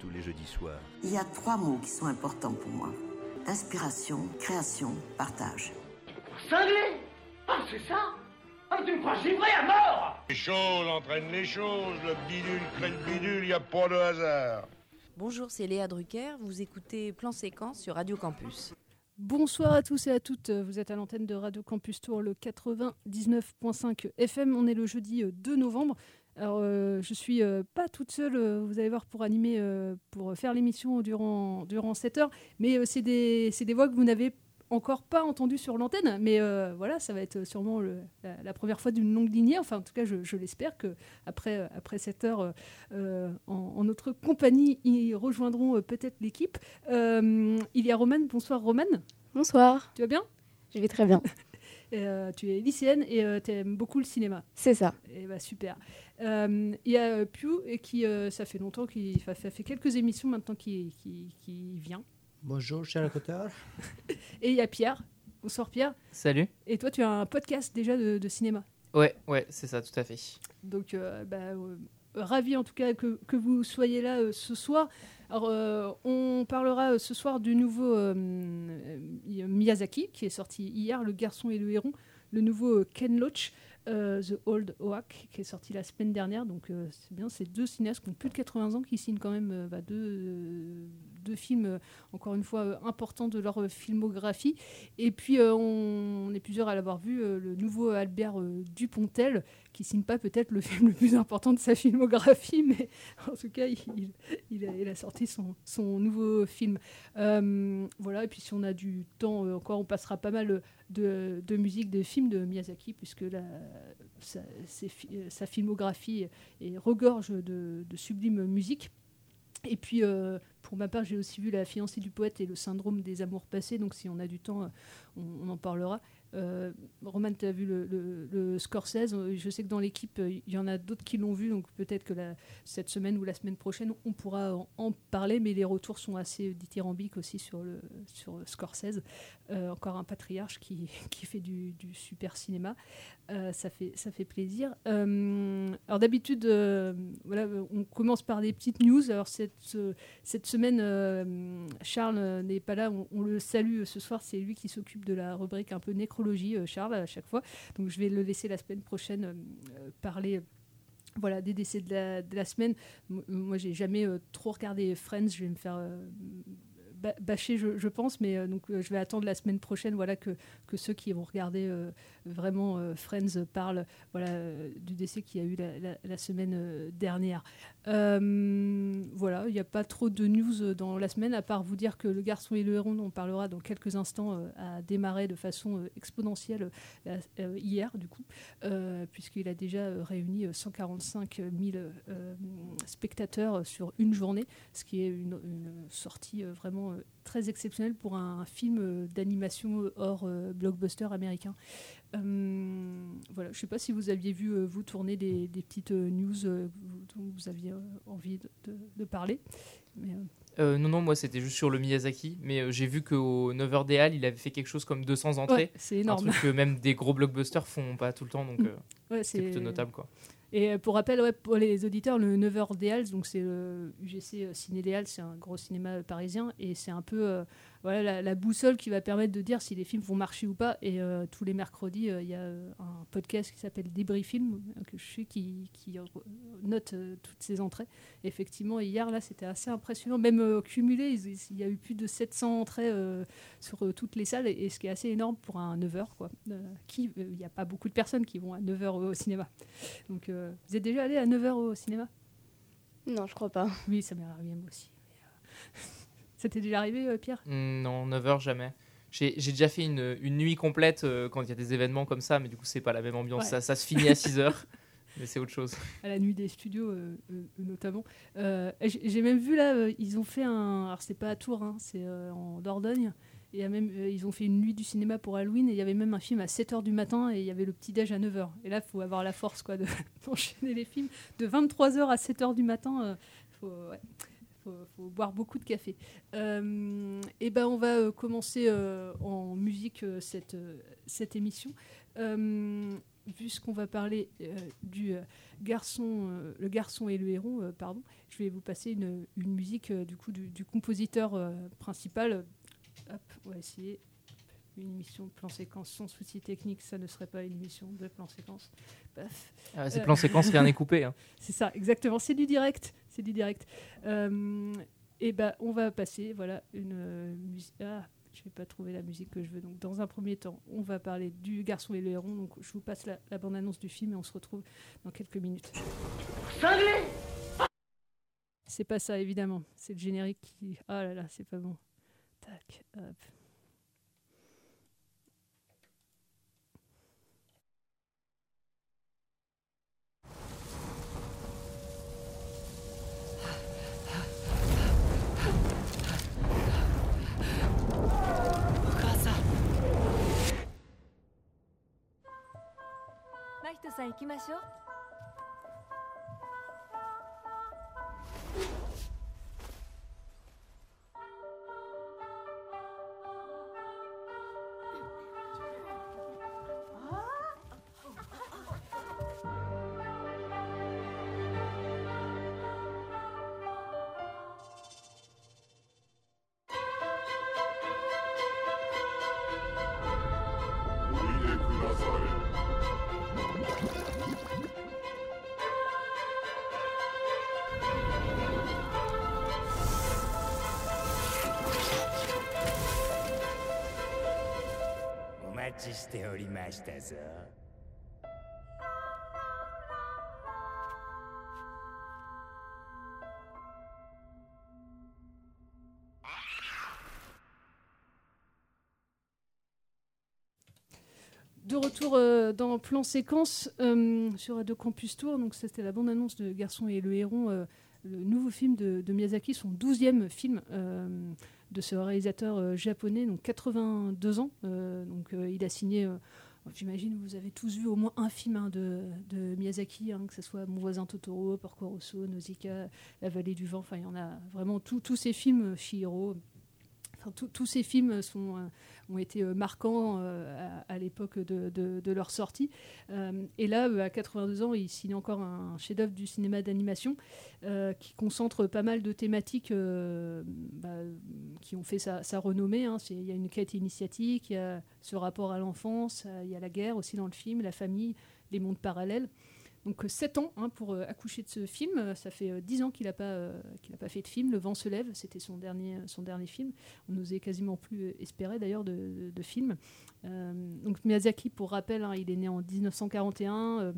Tous les jeudis soirs. Il y a trois mots qui sont importants pour moi. Inspiration, création, partage. Cinglé Ah c'est ça Ah tu me crois givré à mort Les choses entraînent les choses, le bidule crée le bidule, y a pas de hasard. Bonjour, c'est Léa Drucker, vous écoutez Plan Séquence sur Radio Campus. Bonsoir à tous et à toutes, vous êtes à l'antenne de Radio Campus Tour, le 99.5 FM, on est le jeudi 2 novembre. Alors, euh, je suis euh, pas toute seule, euh, vous allez voir, pour animer, euh, pour faire l'émission durant, durant 7 heures, mais euh, c'est des, des voix que vous n'avez encore pas entendues sur l'antenne, mais euh, voilà, ça va être sûrement le- la, la première fois d'une longue lignée, enfin en tout cas je, je l'espère que après, après 7 heures euh, euh, en, en notre compagnie, ils rejoindront euh, peut-être l'équipe. Euh, il y a Romane, bonsoir Romane. Bonsoir, Tu vas bien? Je vais très bien. Euh, Tu es lycéenne et tu aimes beaucoup le cinéma. C'est ça. Et bah super. Euh, Il y a euh, Piu et qui euh, ça fait longtemps qu'il ça fait quelques émissions maintenant qui qui, qui vient. Bonjour, cher écouteur. Et il y a Pierre. Bonsoir Pierre. Salut. Et toi tu as un podcast déjà de, de cinéma. Ouais, ouais, c'est ça, tout à fait. Donc euh, bah, euh, ravi en tout cas que, que vous soyez là euh, ce soir. Alors euh, on parlera euh, ce soir du nouveau Miyazaki qui est sorti hier, Le garçon et le héron, le nouveau euh, Ken Loach. Euh, The Old Oak qui est sorti la semaine dernière. Donc euh, c'est bien c'est deux cinéastes qui ont plus de 80 ans qui signent quand même euh, bah, deux, deux films euh, encore une fois euh, importants de leur euh, filmographie. Et puis on, est plusieurs à l'avoir vu le nouveau Albert Dupontel qui signe pas peut-être le film le plus important de sa filmographie mais en tout cas il, a, sorti son, son nouveau film. Voilà et puis si on a du temps encore on passera pas mal de, de musique de films de Miyazaki puisque sa filmographie est regorge de, de sublime musique et puis, euh, pour ma part, j'ai aussi vu La fiancée du poète et le syndrome des amours passés. Donc, si on a du temps, euh, on, on en parlera. Euh, Roman, tu as vu le, Scorsese. Je sais que dans l'équipe, il y en a d'autres qui l'ont vu. Donc, peut-être que cette semaine ou la semaine prochaine, on pourra en, parler. Mais les retours sont assez dithyrambiques aussi sur, le, Scorsese. Euh, encore un patriarche qui, qui fait du, super cinéma. Euh, ça, fait, ça fait plaisir. Alors, d'habitude, voilà, on commence par des petites news. Alors, cette, cette semaine, Charles n'est pas là. On, on le salue ce soir. C'est lui qui s'occupe de la rubrique un peu nécrologie, euh, Charles, à chaque fois. Donc, je vais le laisser la semaine prochaine euh, euh, parler. Voilà, des décès de la, semaine. Moi, j'ai jamais trop regardé Friends. Je vais me faire bâcher, je, pense, mais euh, donc euh, je vais attendre la semaine prochaine, voilà, que, que ceux qui vont regarder euh, vraiment Friends parlent, voilà, du décès qu'il y a eu la, semaine dernière. Voilà, il n'y a pas trop de news dans la semaine, à part vous dire que le garçon et le héron, on parlera dans quelques instants, a démarré de façon exponentielle hier, du coup, puisqu'il a déjà réuni euh, 145 000 euh, spectateurs sur une journée, ce qui est une, sortie euh, vraiment euh, très exceptionnelle pour un, film euh, d'animation euh, hors blockbuster américain. Voilà, je ne sais pas si vous aviez vu vous tourner des, des petites news dont vous aviez envie de, de- de parler. Mais, euh, non, non, moi c'était juste sur le Miyazaki, mais euh, j'ai vu qu'au 9h des Halles, il avait fait quelque chose comme 200 entrées. Ouais, c'est énorme. Un truc que même des gros blockbusters font pas tout le temps, donc Mm. euh, Ouais, c'est- plutôt notable quoi. Et euh, pour rappel, ouais, pour les auditeurs, le 9h des Halles, donc c'est le UGC euh, Ciné des Halles, c'est un gros cinéma parisien et c'est un peu euh, voilà, la, la boussole qui va permettre de dire si les films vont marcher ou pas. Et euh, tous les mercredis, euh, il y a euh, un podcast qui s'appelle Débris Film, que je suis, qui, qui note euh, toutes ces entrées. Effectivement, hier, là, c'était assez impressionnant. Même cumulé, il y a eu plus de 700 entrées sur toutes les salles, et, et ce qui est assez énorme pour un 9h. Quoi. Euh, qui, euh, Il n'y a pas beaucoup de personnes qui vont à 9h au cinéma. Donc, vous êtes déjà allé à 9h au cinéma? Non, je crois pas. Oui, ça m'est arrivé moi aussi. C'était déjà arrivé, euh, Pierre? Hmm, Non, 9h jamais. J'ai déjà fait une, une nuit complète euh, quand il y a des événements comme ça, mais du coup, c'est pas la même ambiance. Ouais. Ça, ça se finit à 6h, mais c'est autre chose. à la nuit des studios euh, euh, notamment. J'ai même vu là, ils ont fait un, alors c'est pas à Tours, hein, c'est en Dordogne, et même, ils ont fait une nuit du cinéma pour Halloween, et il y avait même un film à 7h du matin, et il y avait le petit déj à 9h. Et là, il faut avoir la force quoi, de- d'enchaîner les films. De 23h à 7h du matin, faut, ouais, faut, faut boire beaucoup de café. Euh, et ben on va euh, commencer euh, en musique cette, cette émission. Puisqu'on va parler du garçon, le garçon et le héron, pardon, je vais vous passer une, une musique du coup du, du compositeur principal. Hop, on va essayer une émission de plan séquence sans souci technique, ça ne serait pas une émission de plan séquence. Paf. Ah, c'est plan séquence, rien n'est coupé, hein. c'est ça, exactement. C'est du direct. C'est du direct. et ben, on va passer, voilà, une euh, musique. Ah, je vais pas trouver la musique que je veux. Donc, dans un premier temps, on va parler du garçon et le héron. Donc, je vous passe la, la bande-annonce du film et on se retrouve dans quelques minutes. C'est pas ça, évidemment. C'est le générique qui. Ah là là, c'est pas bon. Tac, hop. 人さん行きましょう。De retour euh, dans Plan Séquence euh, sur Radio Campus Tour. Donc, c'était la bande-annonce de Garçon et le Héron, euh, le nouveau film de, Miyazaki, son douzième film de ce réalisateur euh, japonais, donc 82 ans. Euh, donc, euh, il a signé. euh, J'imagine vous avez tous vu au moins un film hein, de, Miyazaki, hein, que ce soit Mon voisin Totoro, Porco Rosso, Nausicaa, La vallée du vent. Enfin, il y en a vraiment tous ces films, Chihiro. Tous- ces films sont, euh, ont été euh, marquants euh, à, l'époque de, leur sortie. Et là, à 82 ans, il signe encore un chef-d'œuvre du cinéma d'animation qui concentre pas mal de thématiques bah, qui ont fait sa, renommée. hein. Il y a une quête initiatique, il y a ce rapport à l'enfance, il y a la guerre aussi dans le film, la famille, les mondes parallèles. Donc 7 ans hein, pour euh, accoucher de ce film. Euh, Ça fait euh, 10 ans qu'il n'a pas, euh, a pas fait de film. Le vent se lève, c'était son dernier, son dernier film. On n'osait quasiment plus euh, espérer d'ailleurs de, de, film. Euh, donc Miyazaki, pour rappel, hein, il est né en 1941. euh,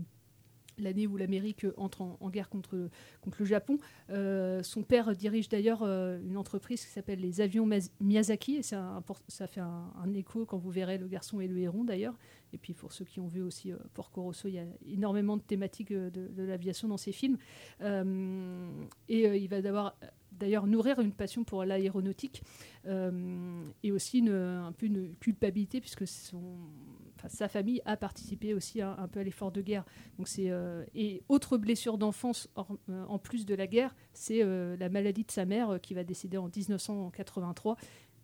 L'année où l'Amérique entre en, guerre contre, contre le Japon. Euh, son père dirige d'ailleurs euh, une entreprise qui s'appelle les Avions Miyazaki. Et pour- ça fait un, un écho quand vous verrez Le garçon et le héron d'ailleurs. Et puis pour ceux qui ont vu aussi euh, Porco Rosso, il y a énormément de thématiques euh, de, l'aviation dans ses films. Euh, et il va d'avoir- d'ailleurs nourrir une passion pour l'aéronautique et aussi une, un peu une culpabilité puisque sa famille a participé aussi un, un peu à l'effort de guerre. Donc c'est et autre blessure d'enfance en plus de la guerre, c'est la maladie de sa mère qui va décéder en 1983.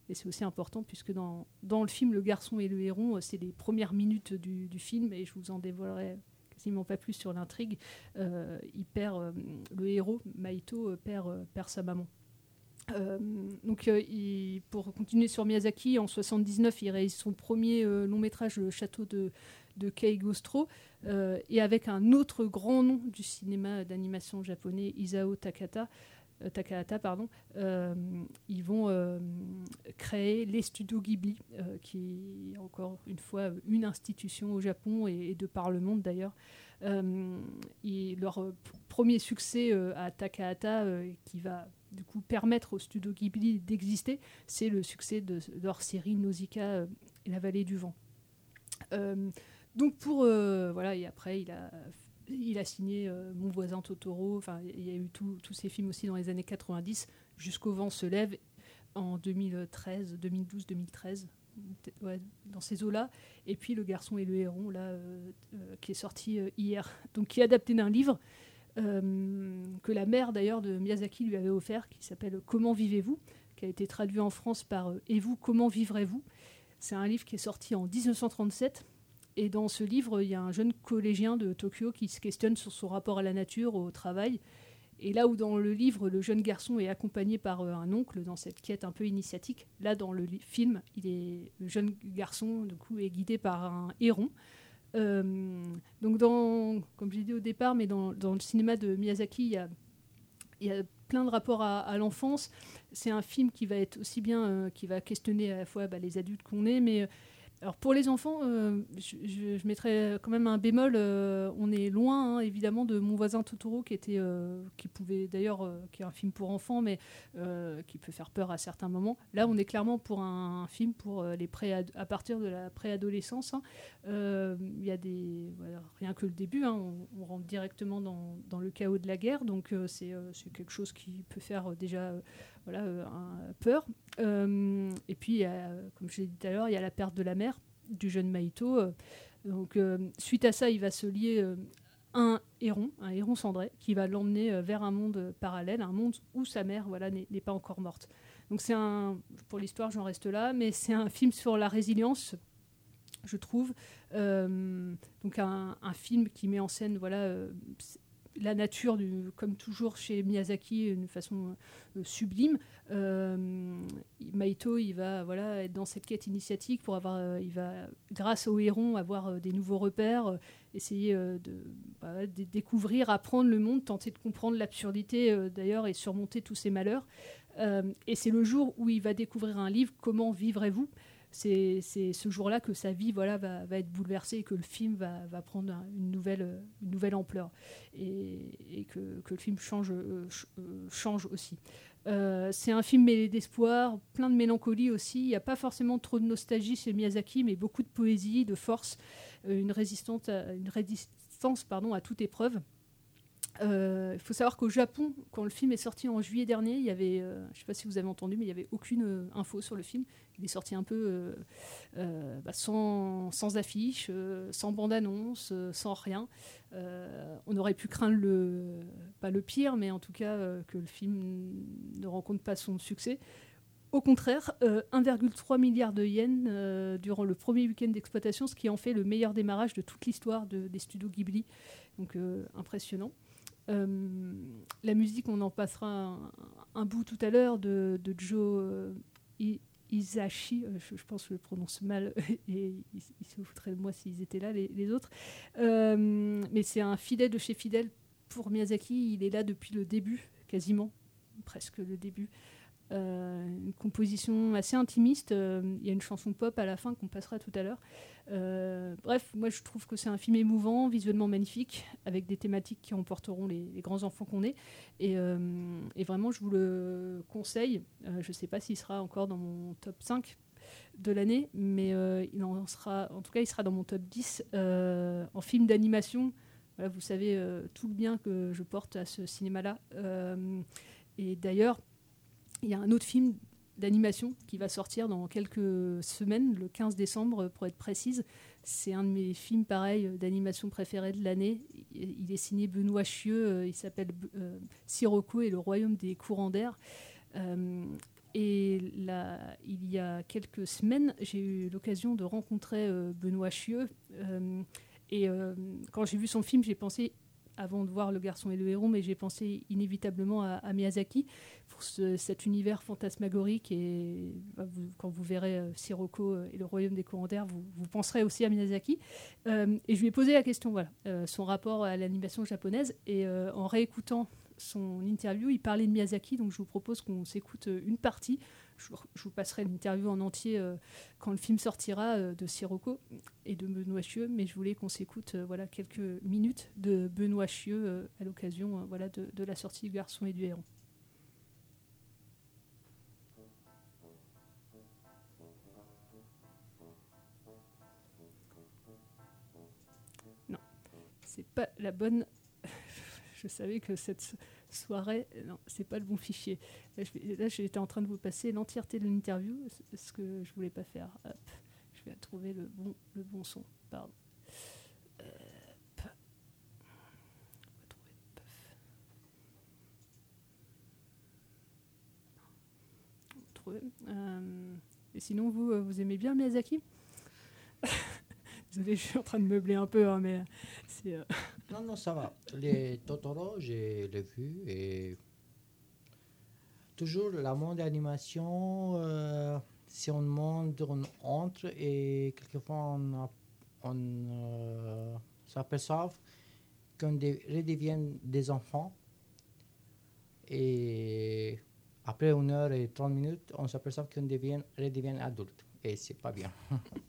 Et c'est aussi important puisque dans, dans le film Le garçon et le héron, euh, c'est les premières minutes du, du film et je vous en dévoilerai quasiment pas plus sur l'intrigue. Euh, il perd euh, le héros, Maito, perd, perd sa maman. Donc, pour continuer sur Miyazaki, en 79, il réalise son premier long métrage, Le Château de, de Keigostro, et avec un autre grand nom du cinéma d'animation japonais, Isao Takata, Takahata, pardon, euh, ils vont euh, créer les studios Ghibli, euh, qui est encore une fois une institution au Japon et, de par le monde d'ailleurs. Euh, et leur euh, premier succès euh, à Takahata, euh, qui va du coup permettre au studio Ghibli d'exister, c'est le succès de, leur série Nausicaa euh, et la vallée du vent. Euh, donc pour euh, voilà et après il a il a signé euh, Mon voisin Totoro. Il y a eu tous ces films aussi dans les années 90 jusqu'au vent se lève en 2013, 2012, 2013. peut-être, ouais, dans ces eaux-là, et puis Le garçon et le héron, euh, euh, qui est sorti hier, donc qui est adapté d'un livre que la mère d'ailleurs de Miyazaki lui avait offert, qui s'appelle Comment vivez-vous, qui a été traduit en France par Et vous, comment vivrez-vous? C'est un livre qui est sorti en 1937. Et dans ce livre, il y a un jeune collégien de Tokyo qui se questionne sur son rapport à la nature, au travail. Et là où dans le livre, le jeune garçon est accompagné par euh, un oncle dans cette quête un peu initiatique, là dans le film, le jeune garçon du coup, est guidé par un héron. Euh, donc dans, comme j'ai dit au départ, mais dans, le cinéma de Miyazaki, il y a, plein de rapports à, l'enfance. C'est un film qui va être aussi bien, euh, qui va questionner à la fois bah, les adultes qu'on est, mais alors pour les enfants, euh, je, mettrais quand même un bémol. euh, on est loin, hein, évidemment, de Mon voisin Totoro, qui était, euh, qui pouvait d'ailleurs, qui est un film pour enfants, mais qui peut faire peur à certains moments. Là, on est clairement pour un, film pour les pré à partir de la préadolescence. hein. Il y a des, rien que le début, hein, on, rentre directement dans, le chaos de la guerre, donc c'est quelque chose qui peut faire déjà voilà, euh, peur. Euh, et puis, comme je l'ai dit tout à l'heure, il y a la perte de la mère du jeune Maito. euh, donc, suite à ça, il va se lier un héron, un héron cendré, qui va l'emmener vers un monde parallèle, un monde où sa mère voilà, n'est pas encore morte. Donc, c'est un, pour l'histoire, j'en reste là, mais c'est un film sur la résilience je trouve. Donc un, un film qui met en scène voilà, la nature, comme toujours chez Miyazaki, d'une façon euh, sublime. Euh, Maito, il va voilà, être dans cette quête initiatique pour avoir, euh, il va, grâce au héron, avoir euh, des nouveaux repères, essayer de, bah, de découvrir, apprendre le monde, tenter de comprendre l'absurdité d'ailleurs et surmonter tous ses malheurs. Et c'est le jour où il va découvrir un livre, Comment vivrez-vous? C'est ce jour-là que sa vie voilà, va, être bouleversée et que le film va, prendre un- une, nouvelle, euh, une nouvelle ampleur et, que, le film change, euh, euh, aussi. C'est un film mêlé d'espoir, plein de mélancolie aussi. Il n'y a pas forcément trop de nostalgie chez Miyazaki, mais beaucoup de poésie, de force, une, une résistance pardon, à toute épreuve. Euh, Il faut savoir qu'au Japon, quand le film est sorti en juillet dernier, il y avait, euh, je ne sais pas si vous avez entendu, mais il n'y avait aucune euh, info sur le film. Il est sorti un peu bah, sans, affiche, sans bande-annonce, sans rien. On aurait pu craindre le, pas le pire, mais en tout cas que le film ne rencontre pas son succès. Au contraire, euh, 1,3 milliard de yens durant le premier week-end d'exploitation, ce qui en fait le meilleur démarrage de toute l'histoire de- des studios Ghibli. Donc impressionnant. Euh, la musique, on en passera un, bout tout à l'heure de, Joe euh, I- Isashi, euh, je, pense que je le prononce mal et ils, ils se foutraient de moi s'ils étaient là, les, autres. Mais c'est un fidèle de chez fidèle pour Miyazaki, il est là depuis le début, quasiment, presque le début. Euh, une composition assez intimiste. euh, Il y a une chanson pop à la fin qu'on passera tout à l'heure. Euh, bref, moi je trouve que c'est un film émouvant, visuellement magnifique, avec des thématiques qui emporteront les, les grands enfants qu'on est. Et, vraiment, je vous le conseille. Je ne sais pas s'il sera encore dans mon top 5 de l'année, mais il en sera, en tout cas, il sera dans mon top 10 euh, en film d'animation. Voilà, vous savez tout le bien que je porte à ce cinéma-là. Et d'ailleurs, il y a un autre film d'animation qui va sortir dans quelques semaines, le 15 décembre pour être précise. C'est un de mes films pareil d'animation préférés de l'année. Il est signé Benoît Chieux, euh, il s'appelle euh, Sirocco et le royaume des courants d'air. Euh, et il y a quelques semaines, j'ai eu l'occasion de rencontrer euh, Benoît Chieux. Euh, et euh, quand j'ai vu son film, j'ai pensé avant de voir Le Garçon et le Héron, mais j'ai pensé inévitablement à, Miyazaki pour cet univers fantasmagorique. Et bah, quand vous verrez Sirocco et le Royaume des courants d'air, vous, vous, penserez aussi à Miyazaki. et je lui ai posé la question, voilà, son rapport à l'animation japonaise. Et en réécoutant son interview, il parlait de Miyazaki, donc je vous propose qu'on s'écoute une partie. Je, vous passerai l'interview en entier euh, quand le film sortira euh, de Sirocco et de Benoît Chieux, mais je voulais qu'on s'écoute euh, voilà, quelques minutes de Benoît Chieux à l'occasion voilà, de, la sortie du Garçon et du Héron. Non, c'est pas la bonne. je savais que cette soirée. Non, c'est pas le bon fichier. Là, j'étais en train de vous passer l'entièreté de l'interview, ce que je voulais pas faire. je vais trouver le bon, le bon son. Pardon. Euh, et sinon, vous, euh, vous aimez bien Miyazaki? Désolé, je suis en train de meubler un peu, hein, mais c'est. Euh, non, non, ça va. Les Totoro, j'ai les vu et toujours la monde d'animation, euh, si on monte, on entre et quelquefois on, on euh, s'aperçoit qu'on redevient des enfants et après une heure et trente minutes, on s'aperçoit qu'on devient, redevient adulte et c'est pas bien.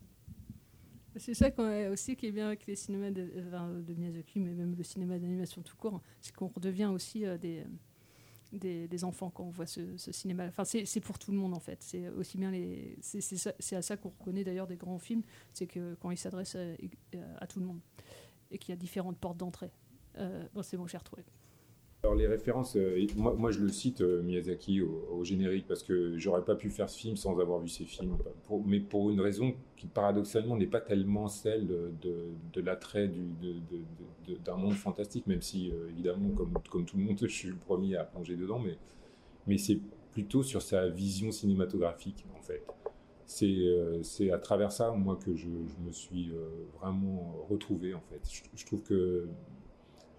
C'est ça aussi qui est bien avec les cinémas de, de, Miyazaki, mais même le cinéma d'animation tout court, c'est qu'on redevient aussi euh, des, des, enfants quand on voit ce, cinéma. Enfin, c'est pour tout le monde en fait. C'est aussi bien les. C'est à ça qu'on reconnaît d'ailleurs des grands films, c'est que quand ils s'adressent à, tout le monde et qu'il y a différentes portes d'entrée. Euh, bon, c'est bon, j'ai retrouvé. Alors les références, euh, moi, je le cite euh, Miyazaki au, générique parce que j'aurais pas pu faire ce film sans avoir vu ces films, mais pour une raison qui paradoxalement n'est pas tellement celle de, l'attrait d'un monde fantastique, même si euh, évidemment comme, tout le monde je suis le premier à plonger dedans, mais c'est plutôt sur sa vision cinématographique en fait. C'est à travers ça moi que je, me suis vraiment retrouvé en fait. je trouve que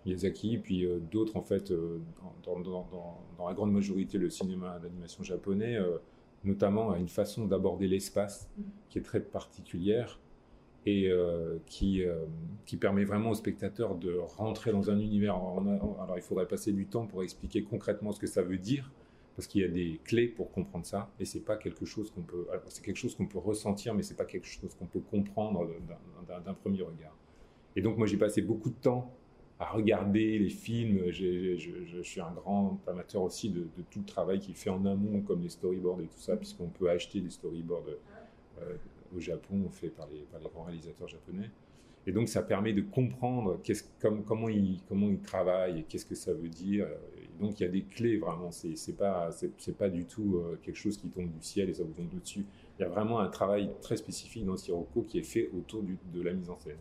Miyazaki, puis euh, d'autres en fait, euh, dans, la grande majorité le cinéma d'animation japonais, euh, notamment a une façon d'aborder l'espace qui est très particulière et qui, qui permet vraiment au spectateur de rentrer dans un univers. Alors, il faudrait passer du temps pour expliquer concrètement ce que ça veut dire, parce qu'il y a des clés pour comprendre ça, et c'est pas quelque chose qu'on peut, c'est quelque chose qu'on peut ressentir, mais c'est pas quelque chose qu'on peut comprendre d'un premier regard. Et donc moi j'ai passé beaucoup de temps à regarder les films. je, suis un grand amateur aussi de, tout le travail qui est fait en amont, comme les storyboards et tout ça, puisqu'on peut acheter des storyboards euh, au Japon, faits par les, grands réalisateurs japonais. Et donc, ça permet de comprendre comme, comment, ils, comment travaillent et qu'est-ce que ça veut dire. Et donc, il y a des clés vraiment. C'est, c'est pas, c'est, pas du tout euh, quelque chose qui tombe du ciel et ça vous tombe dessus. Il y a vraiment un travail très spécifique dans Sirocco qui est fait autour de la mise en scène.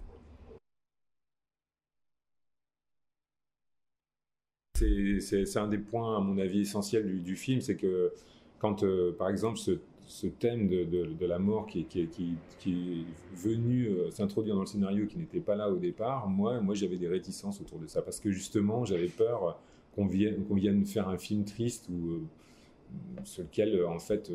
C'est un des points, à mon avis, essentiels du, film, c'est que quand, euh, par exemple, ce, thème de, la mort qui, est venu euh, s'introduire dans le scénario, qui n'était pas là au départ, moi, moi j'avais des réticences autour de ça, parce que justement, j'avais peur qu'on vienne, qu'on vienne faire un film triste ou euh, sur lequel, en fait,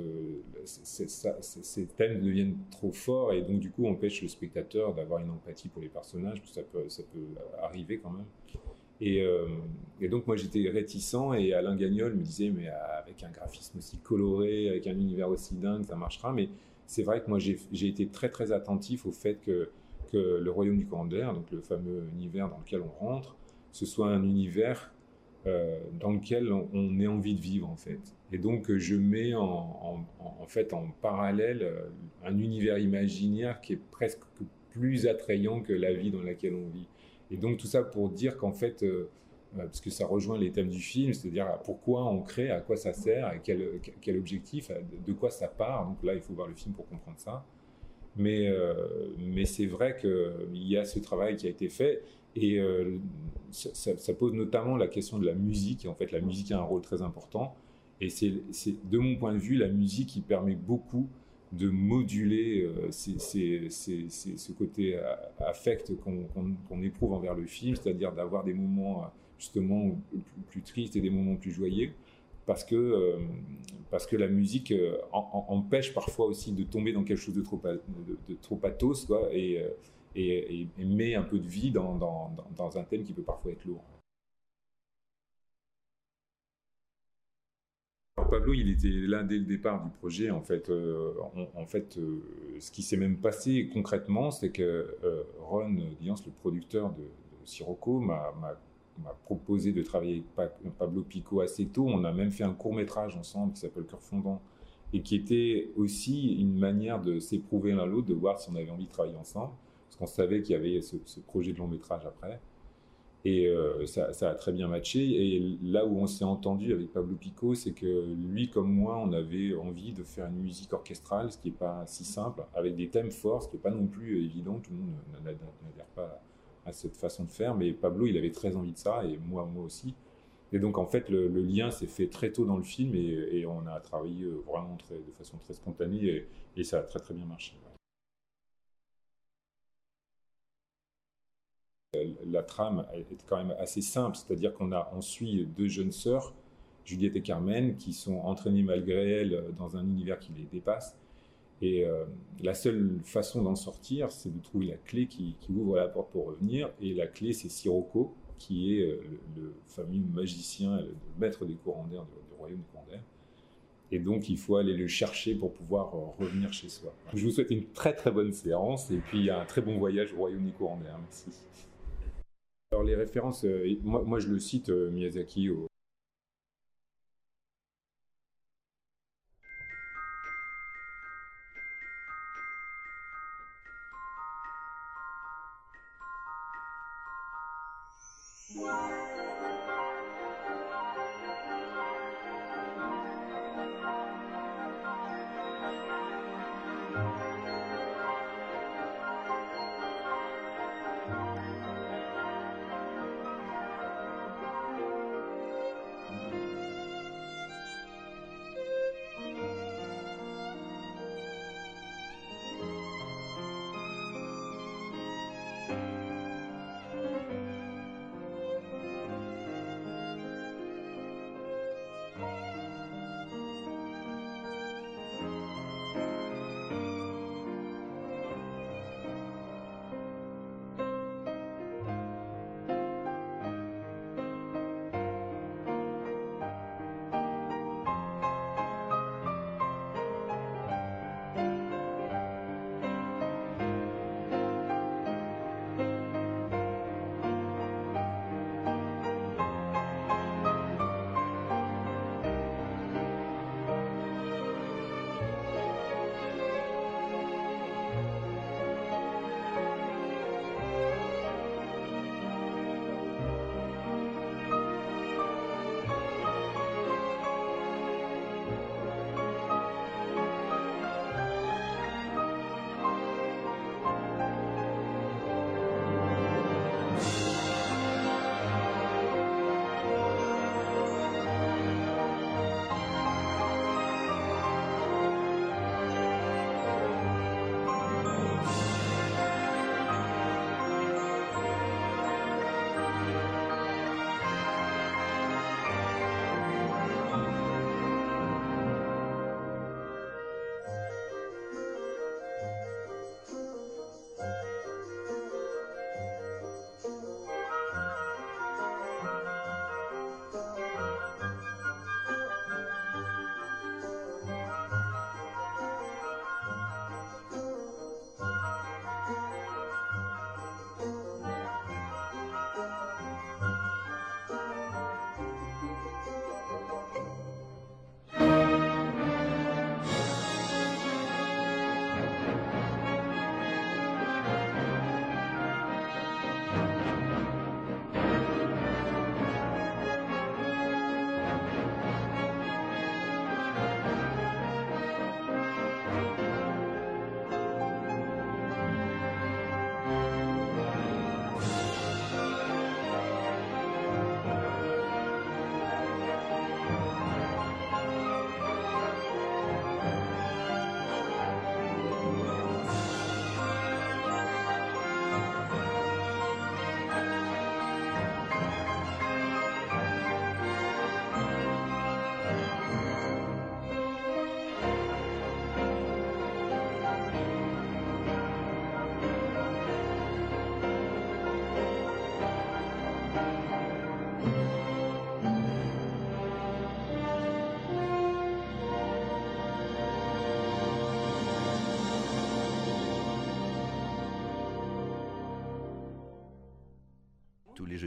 ces thèmes deviennent trop forts et donc, du coup, empêche le spectateur d'avoir une empathie pour les personnages, ça peut, ça peut arriver quand même. Euh, et, donc moi j'étais réticent et Alain Gagnol me disait mais avec un graphisme aussi coloré, avec un univers aussi dingue, ça marchera. Mais c'est vrai que moi j'ai été très très attentif au fait que, que le royaume du courant d'air, donc le fameux univers dans lequel on rentre, ce soit un univers euh, dans lequel on, ait envie de vivre en fait. Et donc je mets en, en, fait en parallèle euh, un univers imaginaire qui est presque plus attrayant que la vie dans laquelle on vit. Et donc tout ça pour dire qu'en fait, euh, euh, parce que ça rejoint les thèmes du film, c'est-à-dire pourquoi on crée, à quoi ça sert, et quel, quel, objectif, de quoi ça part. Donc là, il faut voir le film pour comprendre ça. Mais, euh, mais c'est vrai qu'il y a ce travail qui a été fait et ça, pose notamment la question de la musique. En fait, la musique a un rôle très important. Et c'est de mon point de vue la musique qui permet beaucoup de moduler euh, ce côté euh, affect qu'on éprouve envers le film, c'est-à-dire d'avoir des moments euh, justement plus, tristes et des moments plus joyeux, parce que, parce que la musique empêche parfois aussi de tomber dans quelque chose de trop, de, trop pathos, quoi, et, et, et- et met un peu de vie dans- dans- dans un thème qui peut parfois être lourd. Pablo, il était là dès le départ du projet. En fait, Euh, en, fait euh, ce qui s'est même passé concrètement, c'est que euh, Ron Diance, le producteur de, Sirocco, m'a proposé de travailler avec Pa- Pablo Pico assez tôt. On a même fait un court métrage ensemble qui s'appelle Cœur fondant et qui était aussi une manière de s'éprouver l'un l'autre, de voir si on avait envie de travailler ensemble, parce qu'on savait qu'il y avait ce, ce projet de long métrage après. Et euh, ça, a très bien matché. Et là où on s'est entendu avec Pablo Pico, c'est que lui comme moi, on avait envie de faire une musique orchestrale, ce qui n'est pas si simple, avec des thèmes forts, ce qui n'est pas non plus évident. Tout le monde n'adhère pas à cette façon de faire. Mais Pablo, il avait très envie de ça, et moi, moi aussi. Et donc, en fait, le, lien s'est fait très tôt dans le film, et, on a travaillé euh, vraiment de façon très spontanée, et, et ça a très très bien marché. La trame est quand même assez simple, c'est-à-dire qu'on a, suit deux jeunes sœurs, Juliette et Carmen, qui sont entraînées malgré elles dans un univers qui les dépasse. Et euh, la seule façon d'en sortir, c'est de trouver la clé qui, ouvre la porte pour revenir. Et la clé, c'est Sirocco, qui est euh, le, le fameux magicien, le, le maître des courants d'air du, du royaume des courants d'air. Et donc, il faut aller le chercher pour pouvoir euh, revenir chez soi. Je vous souhaite une très très bonne séance et puis un très bon voyage au royaume des courants d'air. Merci. Alors les références, euh, moi, je le cite euh, Miyazaki au,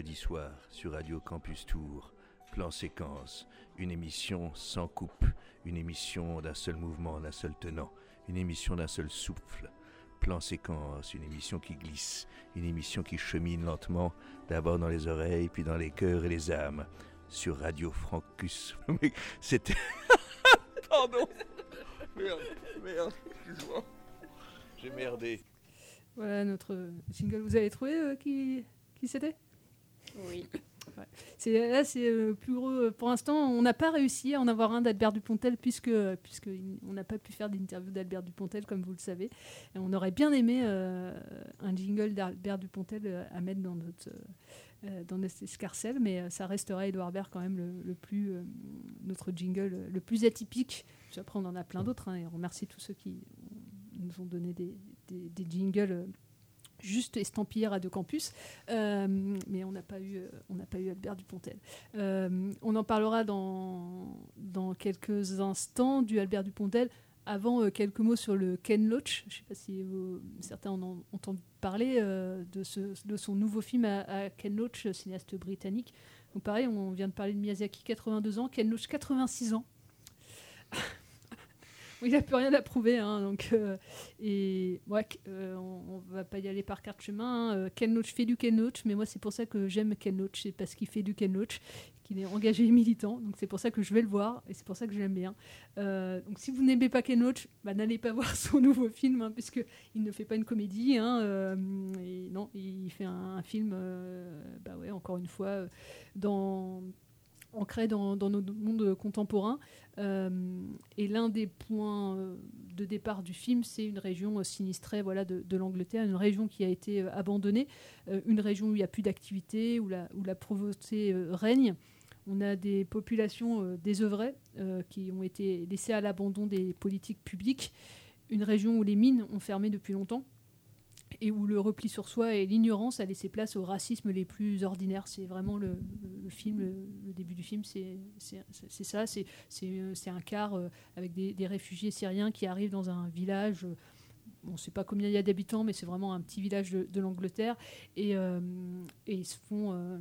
Jeudis soirs sur Radio Campus Tour, Plan Séquence, une émission sans coupe, une émission d'un seul mouvement, d'un seul tenant, une émission d'un seul souffle. Plan Séquence, une émission qui glisse, une émission qui chemine lentement, d'abord dans les oreilles, puis dans les cœurs et les âmes, sur Radio Francus. C'était. Pardon Merde, merde, excuse-moi. J'ai merdé. Voilà notre jingle. Vous avez trouvé euh, qui, qui c'était? Oui. C'est là, c'est euh, plus gros. euh, Pour l'instant, on n'a pas réussi à en avoir un d'Albert Dupontel puisque puisque n'a pas pu faire d'interview d'Albert Dupontel comme vous le savez. On aurait bien aimé euh, un jingle d'Albert Dupontel à mettre dans notre dans notre escarcelle, mais ça restera Edouard Baird quand même le, le plus notre jingle le plus atypique. Après, on en a plein d'autres. hein, et on remercie tous ceux qui nous ont donné des, des jingles. Juste estampillé Radio Campus, Euh, mais on n'a pas eu, euh, on n'a pas eu Albert Dupontel. Euh, on en parlera dans, quelques instants du Albert Dupontel. Avant, quelques mots sur le Ken Loach. Je ne sais pas si certains en ont entendu parler de son nouveau film à, à Ken Loach, cinéaste britannique. Donc pareil, on vient de parler de Miyazaki, 82 ans, Ken Loach, 86 ans. Il n'a plus rien à prouver. hein, donc, euh, et ouais, euh, on, on va pas y aller par carte chemin. hein. Euh, Ken Loach fait du Ken Loach, mais moi c'est pour ça que j'aime Ken Loach, c'est parce qu'il fait du Ken Loach, qu'il est engagé et militant. Donc c'est pour ça que je vais le voir et c'est pour ça que je l'aime bien. Donc si vous n'aimez pas Ken Loach, bah, n'allez pas voir son nouveau film, hein, puisque il ne fait pas une comédie. hein, non, il fait un, un film, bah ouais, encore une fois, dans ancré dans, dans notre monde contemporain. Euh, et l'un des points euh, de départ du film, c'est une région euh, sinistrée voilà, de, l'Angleterre, une région qui a été abandonnée, une région où il n'y a plus d'activité, où la, où la pauvreté règne. On a des populations désœuvrées qui ont été laissées à l'abandon des politiques publiques, une région où les mines ont fermé depuis longtemps et où le repli sur soi et l'ignorance a laissé place au racisme les plus ordinaires. C'est vraiment le, film, le, début du film, c'est ça. C'est un quart euh, avec des, réfugiés syriens qui arrivent dans un village. euh, on ne sait pas combien il y a d'habitants, mais c'est vraiment un petit village de, l'Angleterre. Et, euh, et ils se font.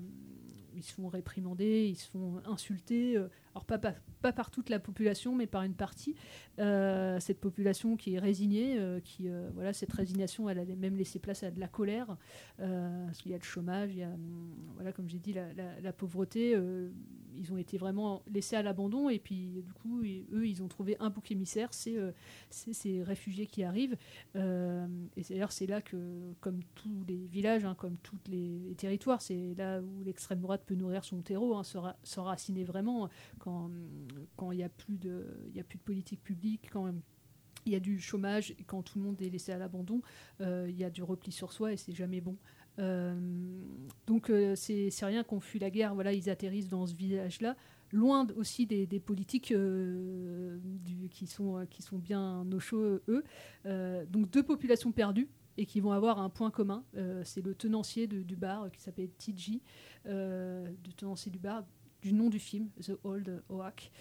Ils se font réprimander, ils se font insulter, euh, alors pas, pas, pas par toute la population, mais par une partie. Euh, cette population qui est résignée, euh, qui, voilà, cette résignation, elle a même laissé place à de la colère, parce qu'il y a le chômage, il y a, hum, voilà, comme j'ai dit, la pauvreté. Ils ont été vraiment laissés à l'abandon, et puis du coup, eux, ils ont trouvé un bouc émissaire, c'est euh, ces réfugiés qui arrivent. Euh, et d'ailleurs, c'est là que, comme tous les villages, hein, comme tous les, territoires, c'est là où l'extrême droite peut nourrir son terreau, hein, se ra- s'enraciner vraiment quand quand il n'y a plus de a plus de politique publique, quand il y a du chômage, quand tout le monde est laissé à l'abandon, euh, il y a du repli sur soi et c'est jamais bon. Euh, donc euh, c'est c'est rien qu'on fuit la guerre. Voilà, ils atterrissent dans ce village-là, loin aussi des, politiques euh, qui sont qui sont bien au chaud eux. Donc deux populations perdues et qui vont avoir un point commun. C'est le tenancier du bar qui s'appelle euh, du tenancier du bar du nom du film, The Old Oak.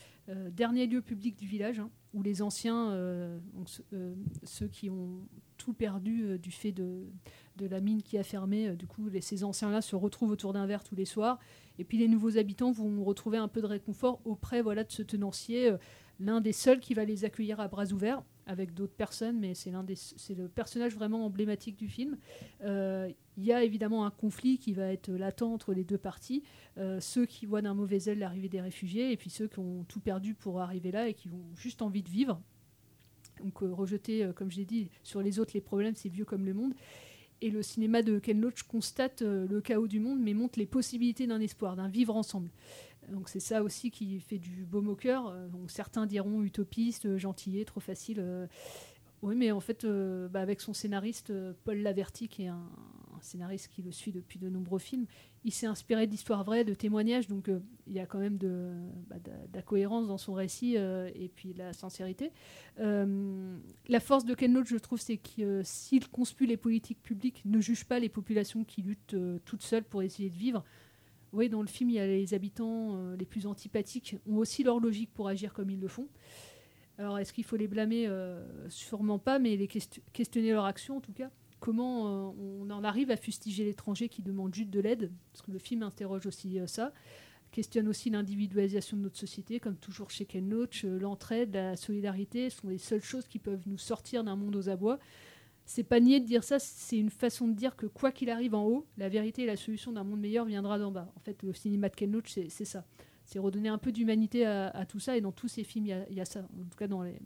Dernier lieu public du village, hein, où les anciens, ceux- qui ont tout perdu du fait de, de la mine qui a fermé, euh, du coup, ces anciens-là se retrouvent autour d'un verre tous les soirs. Et puis les nouveaux habitants vont retrouver un peu de réconfort auprès voilà, de ce tenancier, euh, l'un des seuls qui va les accueillir à bras ouverts, avec d'autres personnes, mais c'est le personnage vraiment emblématique du film. Euh, Il y a évidemment un conflit qui va être latent entre les deux parties, ceux qui voient d'un mauvais œil l'arrivée des réfugiés, et puis ceux qui ont tout perdu pour arriver là et qui ont juste envie de vivre. Donc rejeter, comme je l'ai dit, sur les autres les problèmes, c'est vieux comme le monde. Et le cinéma de Ken Loach constate euh, le chaos du monde, mais montre les possibilités d'un espoir, d'un vivre ensemble. Donc c'est ça aussi qui fait du baume au cœur. Euh, certains diront utopiste, euh, gentillet, trop facile. Oui, mais en fait, bah, avec son scénariste Paul Laverty, qui est un, un scénariste qui le suit depuis de nombreux films, il s'est inspiré d'histoires vraies, de témoignages. Donc euh, il y a quand même de, bah, la cohérence dans son récit euh, et puis de la sincérité. Euh, la force de Ken Loach, je trouve, c'est que s'il conspue les politiques publiques, ne juge pas les populations qui luttent toutes seules pour essayer de vivre. oui, dans le film, il y a les habitants les plus antipathiques ont aussi leur logique pour agir comme ils le font. Alors, est-ce qu'il faut les blâmer? Sûrement pas, mais les question- questionner leur action en tout cas. Comment euh, on en arrive à fustiger l'étranger qui demande juste de l'aide Parce que le film interroge aussi euh, ça. Questionne aussi l'individualisation de notre société, comme toujours chez Ken Loach. Euh, L'entraide, la solidarité sont les seules choses qui peuvent nous sortir d'un monde aux abois. C'est pas nier de dire ça, c'est une façon de dire que quoi qu'il arrive en haut, la vérité et la solution d'un monde meilleur viendra d'en bas. En fait, le cinéma de Ken Loach, c'est ça. C'est redonner un peu d'humanité à, tout ça, et dans tous ces films, il y y, a ça. En tout cas, dans, les,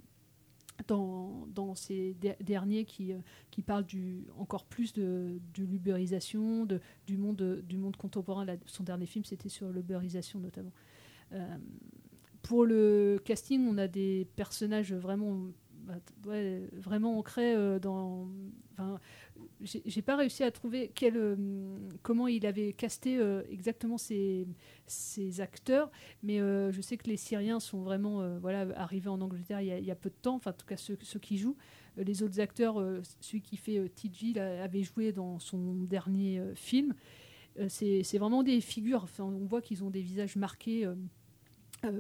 dans, dans ces der- derniers qui, euh, qui parlent du, encore plus de, de l'ubérisation, du, monde, du monde contemporain. Son dernier film, c'était sur l'ubérisation notamment. Euh, pour le casting, on a des personnages vraiment, bah, vraiment ancrés euh, dans. J'ai pas réussi à trouver quel, euh, comment il avait casté euh, exactement ses acteurs, mais euh, je sais que les Syriens sont vraiment voilà, arrivés en Angleterre il y, a, peu de temps, enfin en tout cas ceux, ceux qui jouent. Les autres acteurs, celui qui fait TG là, avait joué dans son dernier film. C'est vraiment des figures, enfin, on voit qu'ils ont des visages marqués.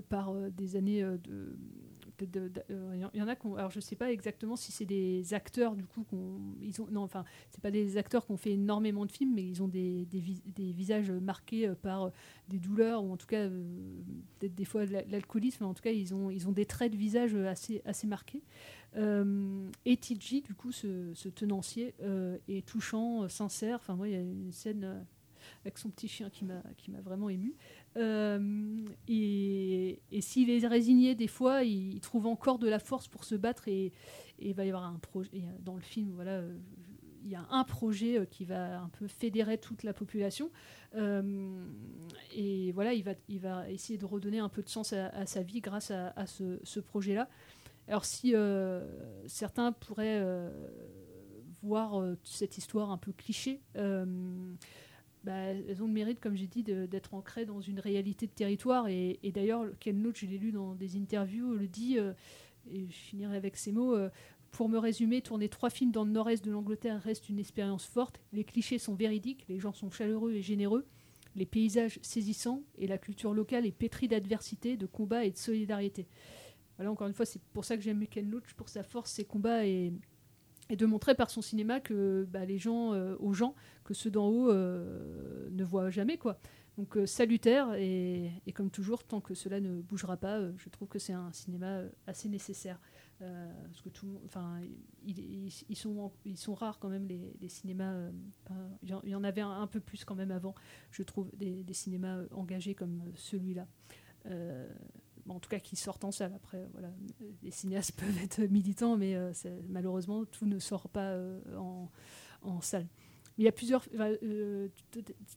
par des années de. De- euh, Il y en a. Alors, je sais pas exactement si c'est des acteurs, du coup, qu'on. Ont, non, enfin, pas des acteurs fait énormément de films, mais ils ont des, des, vis- des visages marqués euh, par euh, des douleurs, ou en tout cas, peut-être des fois de la- l'alcoolisme, en tout cas, ils ont, ils ont des traits de visage assez, assez marqués. Et TG, du coup, ce, tenancier, est touchant, sincère. Enfin, moi, il y a une scène. avec son petit chien qui m'a qui m'a vraiment ému. Euh, et et s'il est résigné, des fois, il, trouve encore de la force pour se battre et, il va y avoir un projet. et, euh, Dans le film, voilà, euh, il y a un projet qui va un peu fédérer toute la population. Et voilà, il va, essayer de redonner un peu de sens à, sa vie grâce à, ce, projet-là. Alors si certains pourraient voir cette histoire un peu cliché, bah, elles ont le mérite, comme j'ai dit, d'être ancrées dans une réalité de territoire. Et, et d'ailleurs, Ken Loach, je l'ai lu dans des interviews, le dit, euh, et je finirai avec ces mots. euh, pour me résumer, tourner trois films dans le nord-est de l'Angleterre reste une expérience forte. Les clichés sont véridiques, les gens sont chaleureux et généreux, les paysages saisissants et la culture locale est pétrie d'adversité, de combat et de solidarité. Voilà, encore une fois, c'est pour ça que j'aime Ken Loach, pour sa force, ses combats et, et de montrer par son cinéma que bah, les gens, euh, aux gens, que ceux d'en haut euh, ne voient jamais, quoi. Donc euh, salutaire et, comme toujours, tant que cela ne bougera pas, je trouve que c'est un cinéma assez nécessaire. Parce que tout, enfin, ils, sont, ils sont rares quand même les, cinémas. il y en- avait un, peu plus quand même avant, je trouve, des, cinémas engagés comme celui-là. En tout cas, qui sortent en salle. Après, voilà, les cinéastes peuvent être militants, mais euh, malheureusement, tout ne sort pas euh, en, en salle. Mais il y a plusieurs. enfin, euh,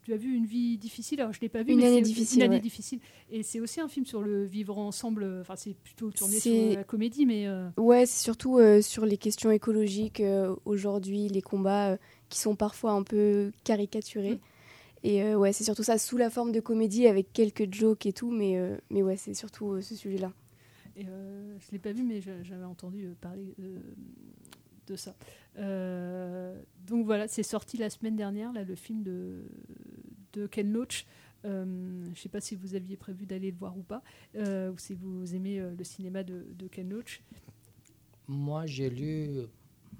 tu, as vu Une vie difficile? Alors, je l'ai pas vu. Une mais année difficile, Une année ouais. difficile. Et c'est aussi un film sur le vivre ensemble. Enfin, c'est plutôt tourné sur la comédie, mais. euh, Ouais, c'est surtout euh, sur les questions écologiques aujourd'hui, les combats qui sont parfois un peu caricaturés. Et euh, ouais, c'est surtout ça, sous la forme de comédie avec quelques jokes et tout, mais, euh, mais ouais, c'est surtout euh, ce sujet-là. Et euh, je ne l'ai pas vu, mais je- j'avais entendu parler euh, de ça. Euh, donc voilà, c'est sorti la semaine dernière, là, le film de, de Ken Loach. Euh, je ne sais pas si vous aviez prévu d'aller le voir ou pas, euh, ou si vous aimez euh, le cinéma de, de Ken Loach. Moi, j'ai lu,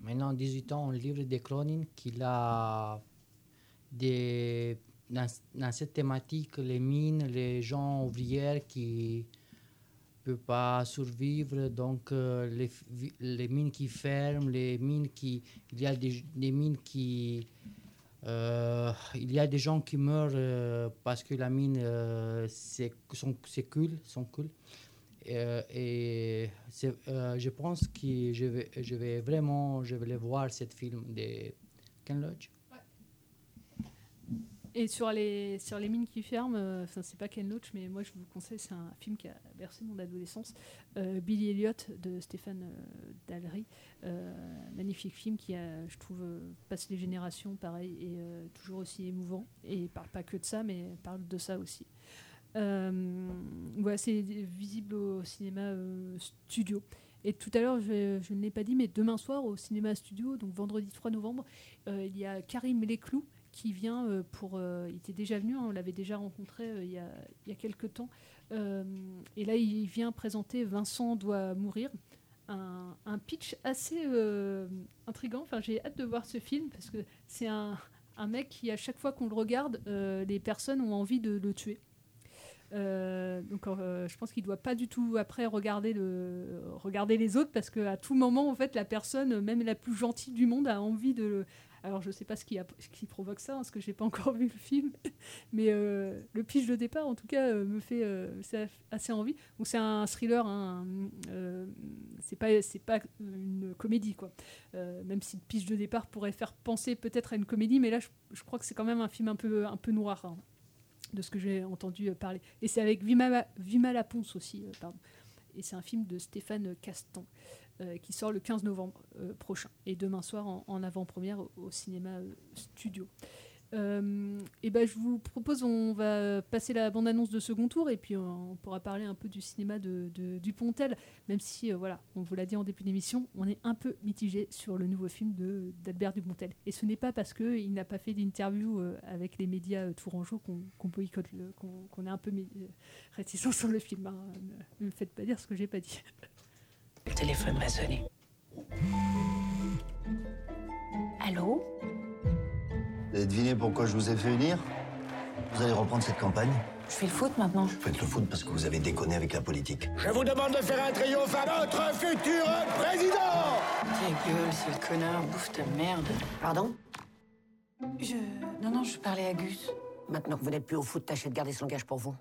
maintenant 18 ans, un livre de Cronin qui a des, dans, dans cette thématique, les mines, les gens ouvriers qui ne peuvent pas survivre, donc euh, les, les mines qui ferment, les mines qui... Il y a des, des mines qui... euh, il y a des gens qui meurent euh, parce que la mine s'écoule, et je pense que je vais, je vais vraiment je vais aller voir ce film de Ken Loach. Et sur les, sur les mines qui ferment, euh, enfin, c'est pas Ken Loach, mais moi je vous conseille, c'est un film qui a bercé mon adolescence, euh, Billy Elliot de Stéphane euh, Dallery. Euh, magnifique film qui, je trouve, euh, passe les générations, pareil, et toujours aussi émouvant. Et parle pas que de ça, mais parle de ça aussi. Voilà, c'est visible au cinéma studio. Et tout à l'heure, je, ne l'ai pas dit, mais demain soir au cinéma studio, donc vendredi 3 novembre, il y a Karim Leclou qui vient euh, pour. euh, il était déjà venu, hein, on l'avait déjà rencontré euh, il, y a, il y a quelques temps. Et là, il vient présenter Vincent doit mourir. Un, pitch assez intrigant. Enfin, j'ai hâte de voir ce film parce que c'est un, un mec qui, à chaque fois qu'on le regarde, euh, les personnes ont envie de le tuer. Donc je pense qu'il doit pas du tout après regarder le regarder les autres parce qu'à tout moment en fait la personne même la plus gentille du monde a envie de. Alors je sais pas ce qui, provoque ça hein, parce que j'ai pas encore vu le film mais euh, le pitch de départ en tout cas euh, me fait euh, assez envie c'est un thriller hein, c'est pas une comédie quoi même si le pitch de départ pourrait faire penser peut-être à une comédie mais là je, je crois que c'est quand même un film un peu noir hein de ce que j'ai entendu parler. Et c'est avec Vima, Vima Laponce aussi. Et c'est un film de Stéphane Castan qui sort le 15 novembre euh, prochain et demain soir en, avant-première au, cinéma euh, studio. Euh, et ben je vous propose, on va passer la bande-annonce de second tour et puis on, pourra parler un peu du cinéma de, Dupontel, même si, euh, voilà, on vous l'a dit en début d'émission, on est un peu mitigé sur le nouveau film d'Albert Dupontel. Et ce n'est pas parce qu'il n'a pas fait d'interview euh, avec les médias euh, tourangeaux qu'on qu'on boycotte, qu'on est un peu euh, réticent sur le film. hein. Ne, ne me faites pas dire ce que j'ai pas dit. Le téléphone va sonner. Allô Vous avez deviné pourquoi je vous ai fait venir Vous allez reprendre cette campagne Je fais le foot maintenant. Vous faites le foot parce que vous avez déconné avec la politique. Je vous demande de faire un triomphe à notre futur président Ta gueule, sale connard, bouffe ta merde. Pardon Je. Non, non, je parlais à Gus. Maintenant que vous n'êtes plus au foot, tâchez de garder son gage pour vous.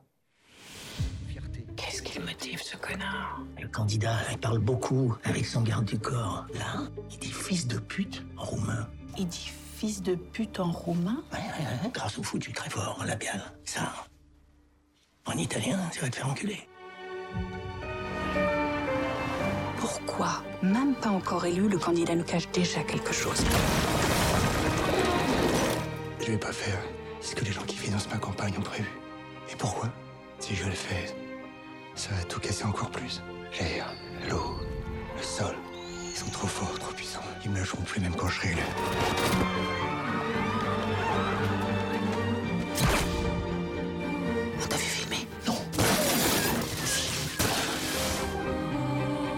Qu'est-ce qu'il motive, ce connard? Le candidat, il parle beaucoup avec son garde du corps. Là, il dit fils de pute en roumain. Il dit fils de pute en roumain? Ouais, ouais, ouais, grâce au très fort en labial. Ça, en italien, ça va te faire enculer. Pourquoi, même pas encore élu, le candidat nous cache déjà quelque chose Je vais pas faire ce que les gens qui financent ma campagne ont prévu. Et pourquoi? Si je le fais, ça va tout casser encore plus. L'air, l'eau, le sol. Ils sont trop forts, trop puissants. Ils me lâcheront plus même quand je serai. On t'a vu filmer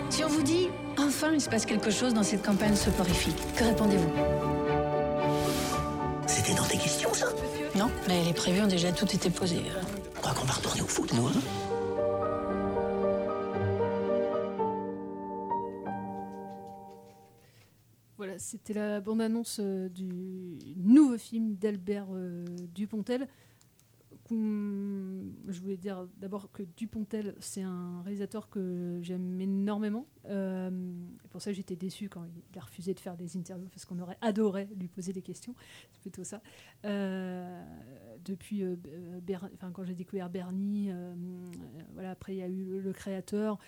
Si on vous dit enfin il se passe quelque chose dans cette campagne soporifique, que répondez-vous? C'était dans tes questions, ça? Non, mais les prévus ont déjà tout été posé. Je crois qu'on va retourner au foot, nous, hein? C'était la bande-annonce euh, du nouveau film d'Albert euh, Dupontel. Je voulais dire d'abord que Dupontel, c'est un réalisateur que j'aime énormément. Euh, pour ça, j'étais déçue quand il a refusé de faire des interviews, parce qu'on aurait adoré lui poser des questions. C'est plutôt ça. Depuis, enfin, quand j'ai découvert Bernie, voilà, après il y a eu le, créateur,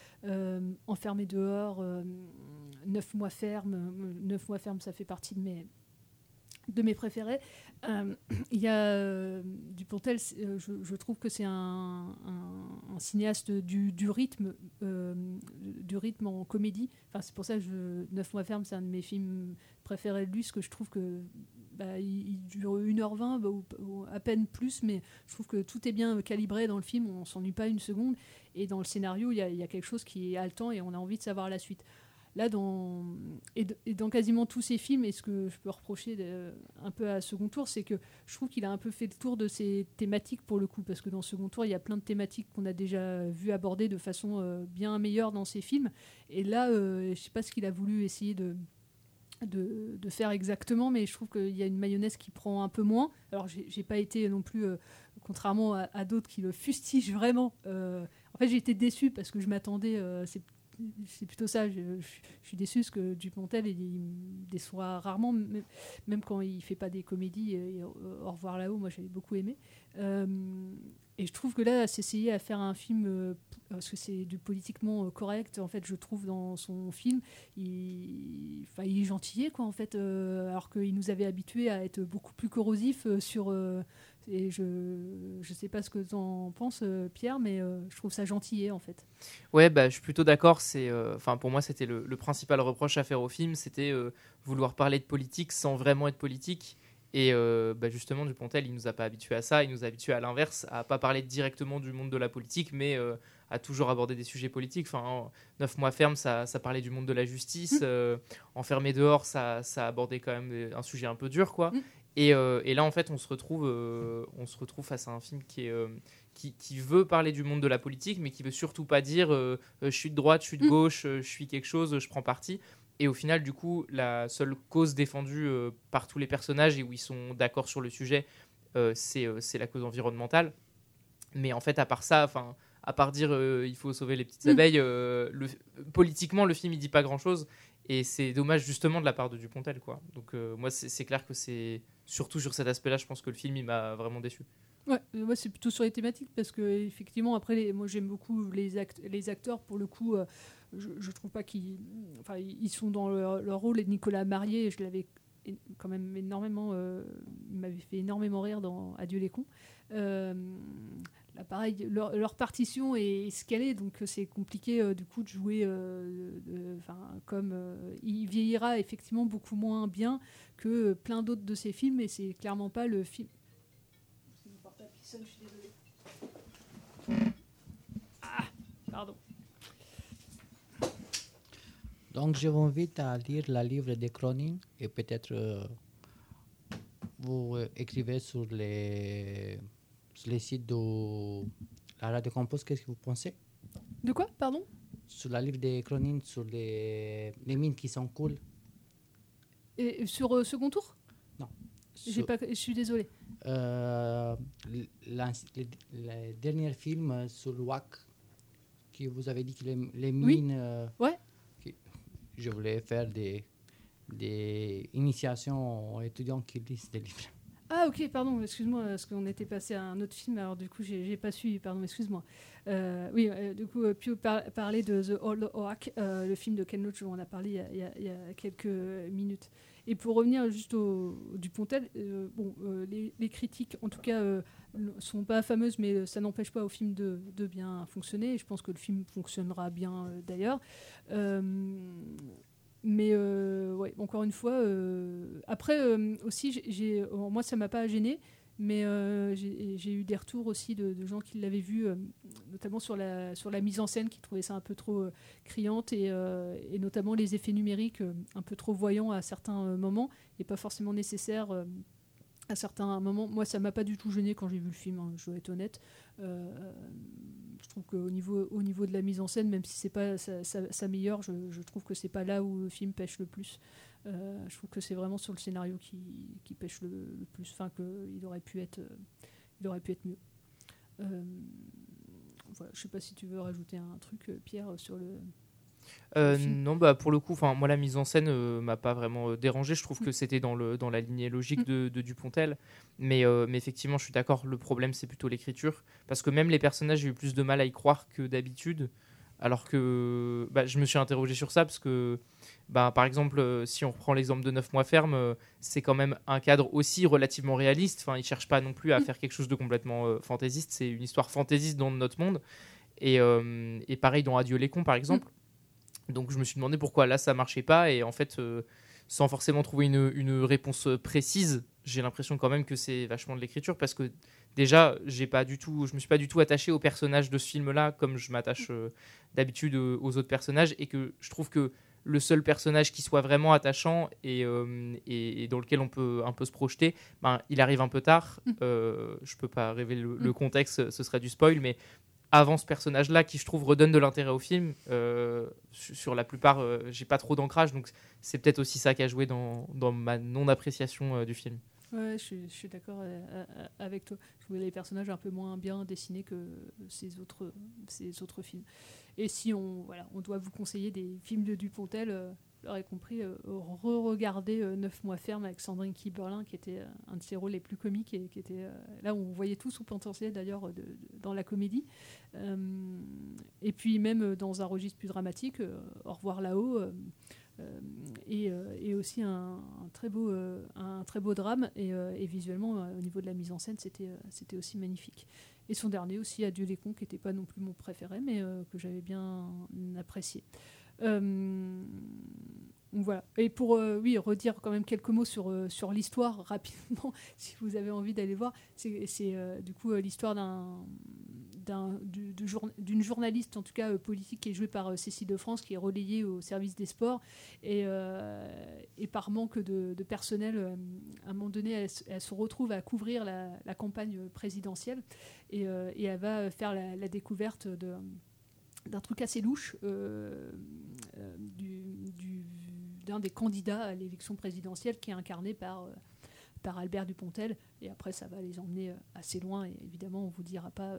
Enfermé dehors, euh, Neuf mois ferme. mois ça fait partie de mes, de mes préférés. Euh, il y a euh, Dupontel, euh, je, trouve que c'est un, cinéaste du, rythme, euh, du rythme en comédie. Enfin, c'est pour ça que je, Neuf mois ferme, c'est un de mes films préférés de lui, parce que je trouve que bah, il, dure 1h20 bah, à peine plus, mais je trouve que tout est bien calibré dans le film, on s'ennuie pas une seconde. Et dans le scénario, il y, a, il y a quelque chose qui est haletant et on a envie de savoir la suite. Là, dans, et, dans quasiment tous ses films, et ce que je peux reprocher de- un peu à Second Tour, c'est que je trouve qu'il a un peu fait le tour de ses thématiques pour le coup, parce que dans Second Tour, il y a plein de thématiques qu'on a déjà vu aborder de façon euh, bien meilleure dans ses films. Et là, euh, je sais pas ce qu'il a voulu essayer de, de, faire exactement, mais je trouve qu'il y a une mayonnaise qui prend un peu moins. Alors, j'ai pas été non plus, euh, contrairement à, d'autres qui le fustigent vraiment. euh, en fait, j'ai été déçue parce que je m'attendais. euh, c'est plutôt ça. Je, suis déçue parce que Dupontel, il, il me déçoit rarement, même, quand il fait pas des comédies. Au revoir là-haut, moi j'avais beaucoup aimé. Euh, et je trouve que là, s'essayer à faire un film, euh, parce que c'est du politiquement euh, correct, en fait, je trouve dans son film, il, il est gentillet, quoi, en fait, alors qu'il nous avait habitués à être beaucoup plus corrosif sur. Et je ne sais pas ce que tu en penses, euh, Pierre, mais euh, je trouve ça gentillet, en fait. Ouais, bah, je suis plutôt d'accord. C'est, euh, enfin, pour moi, c'était le, le principal reproche à faire au film, c'était euh, vouloir parler de politique sans vraiment être politique. Et bah, justement, Dupontel, il nous a pas habitués à ça, il nous a habitués à l'inverse, à pas parler directement du monde de la politique, mais à toujours aborder des sujets politiques. Enfin, en neuf mois ferme, ça, ça parlait du monde de la justice. Euh, enfermé dehors, ça, ça abordait quand même un sujet un peu dur, quoi. Et, euh, et là, en fait, on se retrouve, euh, on se retrouve face à un film qui est euh, qui, qui veut parler du monde de la politique, mais qui veut surtout pas dire je suis de droite, je suis de gauche, euh, je suis quelque chose, je prends parti. Et au final, du coup, la seule cause défendue par tous les personnages et où ils sont d'accord sur le sujet, c'est la cause environnementale. Mais en fait, à part ça, enfin, à part dire euh, il faut sauver les petites Mm. abeilles, euh, le, politiquement, le film il dit pas grand chose. Et c'est dommage justement de la part de Dupontel, quoi. Donc euh, moi, c'est clair que c'est surtout sur cet aspect-là, je pense que le film il m'a vraiment déçu. Ouais, euh, moi c'est plutôt sur les thématiques parce que effectivement après moi j'aime beaucoup les, act- les acteurs. Pour le coup euh, je, je trouve pas qu'ils enfin ils sont dans leur, rôle. Et Nicolas Marié je l'avais quand même énormément euh, il m'avait fait énormément rire dans Adieu les cons pareil leur, partition est est donc euh, c'est compliqué euh, du coup de jouer euh, comme il vieillira effectivement beaucoup moins bien que plein d'autres de ses films et c'est clairement pas le film. Ah, pardon. Donc, je vous invite à lire le livre de Cronin et peut-être vous écrivez sur les, sur les sites de la Radio Campus. Qu'est-ce que vous pensez? De quoi, pardon? Sur le livre de Cronin, sur les, les mines qui sont cool. Et sur euh, second tour? Non. J'ai Sur- pas, je suis désolée. Euh, le, dernier film sur le WAC, que vous avez dit que les, les Oui. mines. euh, Ouais. je voulais faire des, des initiations aux étudiants qui lisent des livres. Ah ok, pardon, excuse-moi, parce qu'on était passé à un autre film, alors du coup j'ai pas suivi, pardon, excuse-moi. Euh, oui, euh, du coup, euh, Pio par- parlait de The Old Oak, le film de Ken Loach, on en a parlé il y a, quelques minutes. Et pour revenir juste au, au Dupontel, bon, les, critiques, en tout cas, ne sont pas fameuses, mais ça n'empêche pas au film de, bien fonctionner. Et je pense que le film fonctionnera bien d'ailleurs. Mais euh, encore une fois, euh, après euh, aussi, moi ça m'a pas gêné, mais j'ai eu des retours aussi de, gens qui l'avaient vu, notamment sur la, sur la mise en scène, qui trouvaient ça un peu trop criante, et, et notamment les effets numériques un peu trop voyants à certains moments, et pas forcément nécessaires à certains moments. Moi, ça m'a pas du tout gêné quand j'ai vu le film, hein, je dois être honnête. Euh, je trouve qu'au niveau, au niveau de la mise en scène, même si c'est pas sa, meilleure, je, trouve que c'est pas là où le film pêche le plus. Euh, je trouve que c'est vraiment sur le scénario qui, pêche le, plus. Enfin, qu'il aurait pu être, euh, il aurait pu être mieux. Euh, voilà, je sais pas si tu veux rajouter un truc, Pierre, sur le. Euh, non, bah pour le coup, enfin moi la mise en scène euh, m'a pas vraiment euh, dérangé. Je trouve que c'était dans le dans la lignée logique de, de Dupontel, mais euh, mais effectivement, je suis d'accord. Le problème c'est plutôt l'écriture, parce que même les personnages, j'ai eu plus de mal à y croire que d'habitude. Alors que bah, je me suis interrogé sur ça parce que, bah, par exemple, euh, si on reprend l'exemple de 9 mois ferme, c'est quand même un cadre aussi relativement réaliste. Enfin, ils cherchent pas non plus à faire quelque chose de complètement fantaisiste. C'est une histoire fantaisiste dans notre monde. Et, et pareil dans Adieu les cons, par exemple. Donc je me suis demandé pourquoi là ça marchait pas. Et en fait euh, sans forcément trouver une, une réponse précise, j'ai l'impression quand même que c'est vachement de l'écriture. Parce que déjà j'ai pas du tout, je me suis pas du tout attaché au personnage de ce film-là comme je m'attache euh, d'habitude euh, aux autres personnages. Et que je trouve que le seul personnage qui soit vraiment attachant et, euh, et, et dans lequel on peut un peu se projeter, ben, il arrive un peu tard. Euh, je peux pas révéler le, le contexte, ce serait du spoil, mais avant ce personnage-là, qui je trouve redonne de l'intérêt au film, euh, su- sur la plupart, euh, j'ai pas trop d'ancrage, donc c'est peut-être aussi ça qui a joué dans, ma non-appréciation euh, du film. Ouais, je, suis- d'accord euh, avec toi. Je trouvais les personnages un peu moins bien dessinés que ces autres, ces autres films. Et si on, voilà, on doit vous conseiller des films de Dupontel, l'aurez compris, euh, re-regardez euh, Neuf mois ferme avec Sandrine Kiberlin, qui était euh, un de ses rôles les plus comiques et qui était là où on voyait tout son potentiel d'ailleurs dans la comédie. Et puis même dans un registre plus dramatique, Au revoir là-haut. et, et aussi un, très beau, un très beau drame et, visuellement au niveau de la mise en scène c'était c'était aussi magnifique et son dernier aussi Adieu les cons qui n'était pas non plus mon préféré mais que j'avais bien apprécié voilà. Et pour euh, oui redire quand même quelques mots sur euh, sur l'histoire rapidement, si vous avez envie d'aller voir, c'est du coup l'histoire d'un d'un du- jour- d'une journaliste en tout cas euh, politique qui est jouée par euh, Cécile de France qui est relayée au service des sports. Et, euh, et par manque de, personnel euh, à un moment donné elle, se- retrouve à couvrir la, campagne présidentielle. Et, euh, elle va faire la découverte de d'un truc assez louche euh, euh, du- du- d'un des candidats à l'élection présidentielle qui est incarné par, euh, Albert Dupontel. Et après, ça va les emmener assez loin. Et évidemment, on ne vous dira pas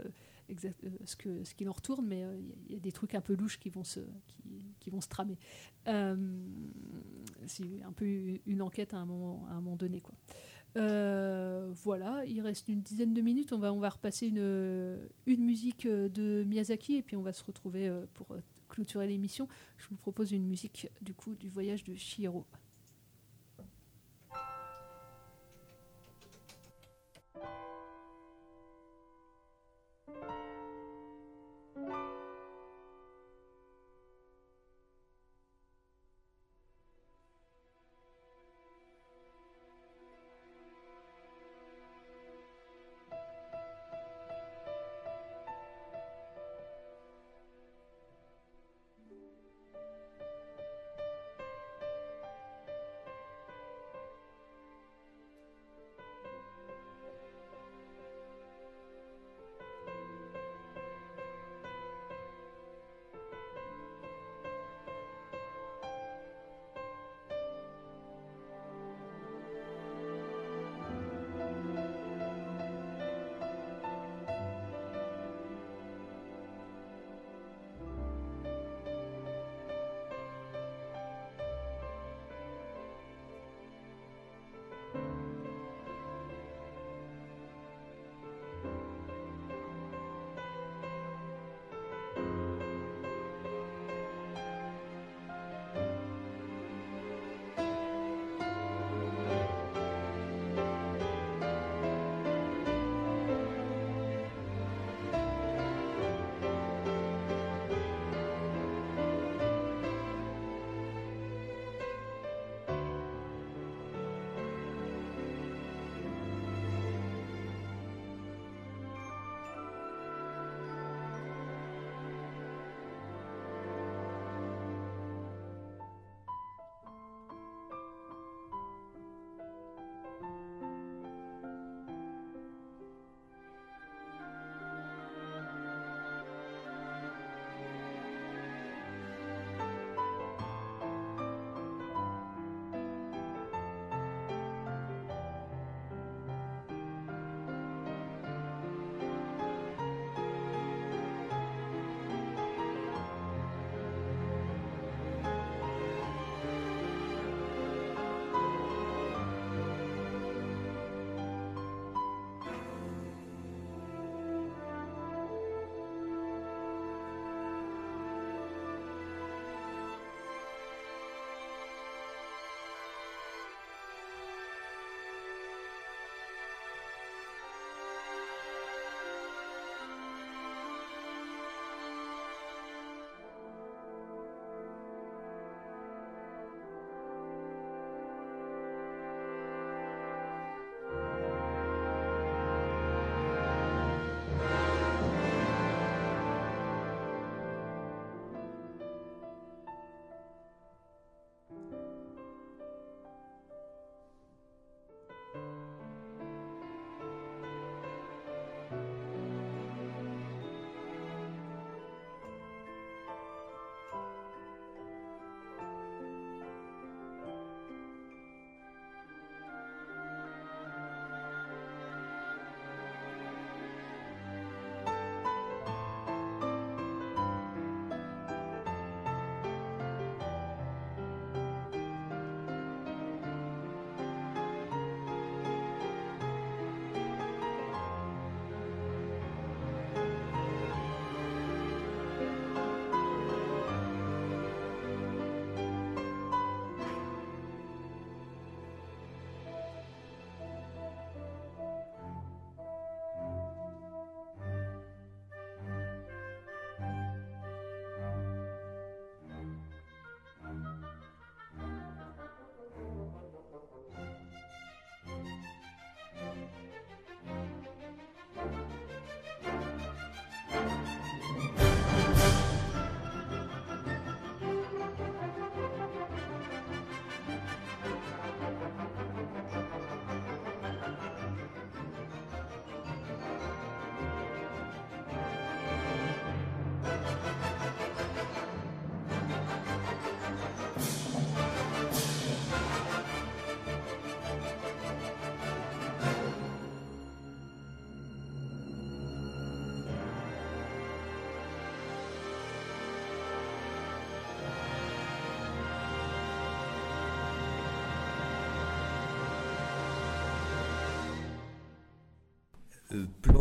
ce qu'il ce en retourne, mais il y a- des trucs un peu louches qui vont se, vont se tramer. C'est un peu une enquête à un moment, à un moment donné. Euh, voilà, il reste une dizaine de minutes. On va, on va repasser une, musique euh, de Miyazaki et puis on va se retrouver euh, pour clôturer l'émission. Je vous propose une musique du coup du voyage de Chihiro.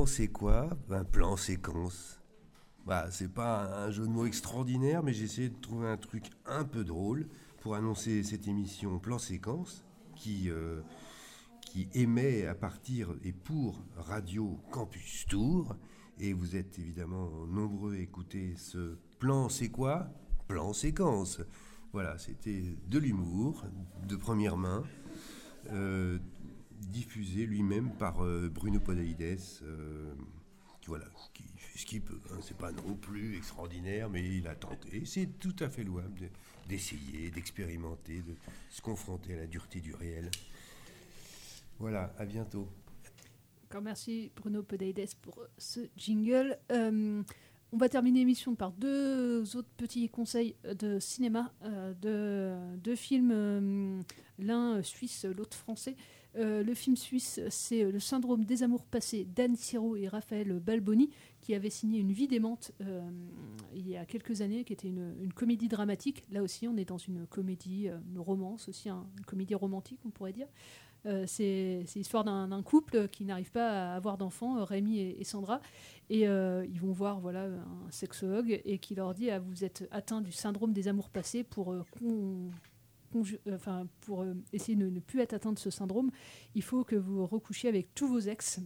Plan c'est quoi? Un plan séquence. Bah, c'est pas un jeu de mots extraordinaire, mais j'ai essayé de trouver un truc un peu drôle pour annoncer cette émission Plan Séquence qui, euh, qui émet à partir et pour Radio Campus Tour. Et vous êtes évidemment nombreux à écouter ce plan c'est quoi? Plan séquence. Voilà, c'était de l'humour, de première main, euh, diffusé lui-même par euh, Bruno Podalides, euh, qui, voilà, qui fait ce qu'il peut. Hein. C'est pas non plus extraordinaire, mais il a tenté. C'est tout à fait louable de- d'essayer, d'expérimenter, de se confronter à la dureté du réel. Voilà, à bientôt. Encore merci Bruno Podaides pour ce jingle. Euh, on va terminer l'émission par deux autres petits conseils de cinéma, de deux films, l'un suisse, l'autre français. Euh, le film suisse, c'est Le syndrome des amours passés d'Anne Siro et Raphaël Balboni, qui avaient signé Une vie démente euh, il y a quelques années, qui était une, comédie dramatique. Là aussi, on est dans une comédie, euh, une romance aussi, un- une comédie romantique, on pourrait dire. Euh, c'est l'histoire d'un couple qui n'arrive pas à avoir d'enfants, euh, Rémi et, Sandra, et euh, ils vont voir voilà un sexologue et qui leur dit ah, vous êtes atteint du syndrome des amours passés pour euh, euh, enfin pour euh, essayer de ne plus être atteint de ce syndrome, il faut que vous recouchiez avec tous vos ex.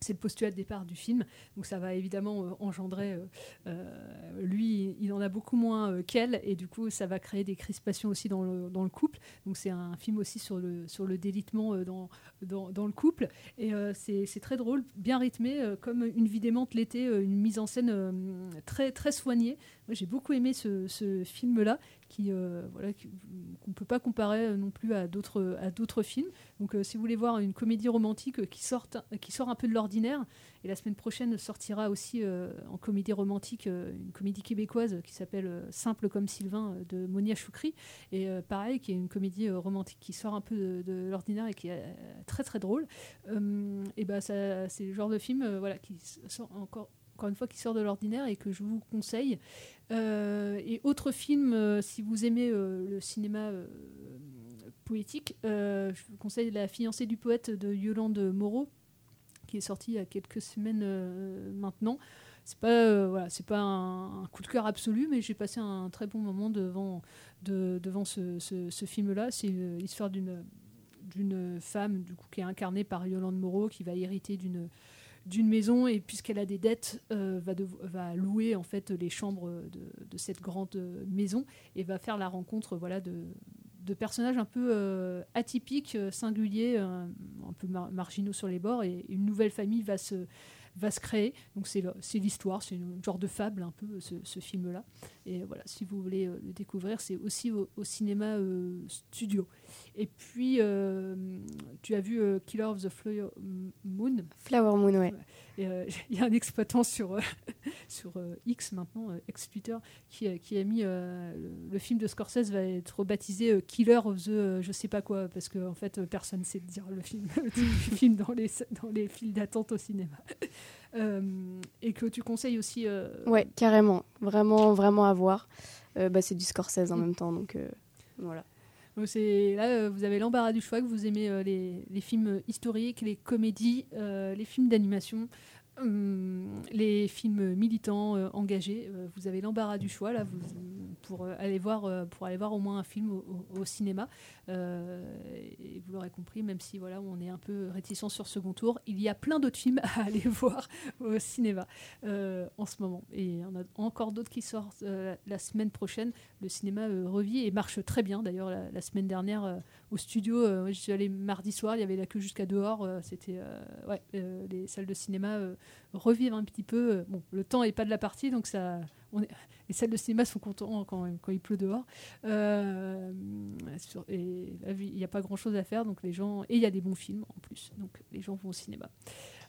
C'est le postulat de départ du film, donc ça va évidemment euh, engendrer. euh, euh, lui, il en a beaucoup moins euh, qu'elle, et du coup, ça va créer des crispations aussi dans le, couple. Donc c'est un film aussi sur le, sur le délitement euh, dans, dans, le couple, et euh, c'est très drôle, bien rythmé, euh, comme une vie démente euh, une mise en scène euh, très, très soignée. J'ai beaucoup aimé ce, film-là, qui euh, voilà, qu'on ne peut pas comparer euh, non plus à d'autres à d'autres films. Donc, euh, si vous voulez voir une comédie romantique euh, qui sort qui sort un peu de l'ordinaire, et la semaine prochaine sortira aussi en comédie romantique une comédie québécoise qui s'appelle Simple comme Sylvain de Monia Choukri, et pareil, qui est une comédie romantique qui sort un peu de, l'ordinaire et qui est très très drôle. Et ben c'est le genre de film voilà qui sort encore encore une fois qui sort de l'ordinaire et que je vous conseille. Euh, et autre film, euh, si vous aimez euh, le cinéma poétique, je vous conseille La fiancée du poète de Yolande Moreau, qui est sorti il y a quelques semaines maintenant. C'est pas, voilà, c'est pas un, coup de cœur absolu, mais j'ai passé un très bon moment devant, de- devant ce, ce- film-là. C'est l'histoire d'une d'une femme du coup, qui est incarnée par Yolande Moreau, qui va hériter d'une d'une maison et puisqu'elle a des dettes, euh, va, louer en fait les chambres de, cette grande maison et va faire la rencontre voilà de, personnages un peu euh, atypiques, euh, singuliers, un peu mar- marginaux sur les bords et une nouvelle famille va se va se créer. Donc c'est l'histoire, c'est une genre de fable un peu ce, ce film-là. Et voilà, si vous voulez euh, le découvrir, c'est aussi au, au cinéma euh, studio. Et puis euh, tu as vu Killer of the Flower Moon? Flower Moon, ouais. Euh, Il y a un exploitant sur, euh, sur euh, X maintenant, ex-Twitter, qui, a- qui a mis le, le film de Scorsese va être rebaptisé euh, Killer of the je sais pas quoi, parce que en fait personne ne sait dire le film, le film dans les, dans les files d'attente au cinéma. Et que tu conseilles aussi. Ouais, carrément. Vraiment, vraiment à voir. Bah, c'est du Scorsese en même temps, donc voilà. Là, euh, vous avez l'embarras du choix, que vous aimez euh, les, films historiques, les comédies, euh, les films d'animation, les films militants euh, engagés. euh, vous avez l'embarras du choix là, pour euh, aller voir, pour aller voir au moins un film au, cinéma. Et vous l'aurez compris, même si voilà, on est un peu réticent sur second tour, il y a plein d'autres films à aller voir au cinéma en ce moment. Et en a encore d'autres qui sortent la semaine prochaine. Le cinéma revit et marche très bien. D'ailleurs, la, semaine dernière au studio, euh, moi, j'y suis allée mardi soir, il y avait la queue jusqu'à dehors. euh, C'était euh, ouais, euh, les salles de cinéma euh, revivent un petit peu. Euh, Bon, le temps n'est pas de la partie, donc ça, les salles de cinéma sont contents quand, quand il pleut dehors. Euh, et il n'y a pas grand chose à faire, donc les gens et il y a des bons films en plus, donc les gens vont au cinéma.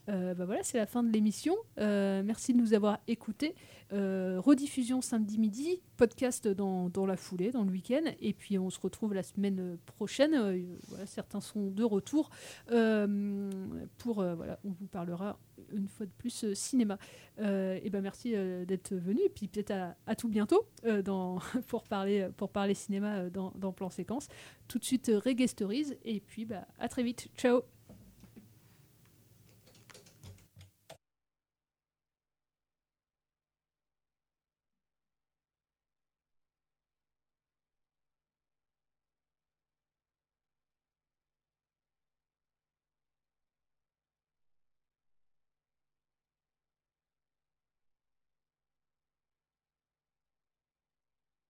Euh, bah voilà, c'est la fin de l'émission. Euh, merci de nous avoir écoutés. Euh, rediffusion samedi midi, podcast dans, la foulée, dans le week-end. Et puis on se retrouve la semaine prochaine. Certains sont de retour. Pour, voilà, on vous parlera une fois de plus cinéma. Et ben merci d'être venu. Et puis peut-être à, tout bientôt pour, parler, pour cinéma dans, Plan Séquence. Tout de suite, Reggae. Et puis bah, à très vite. Ciao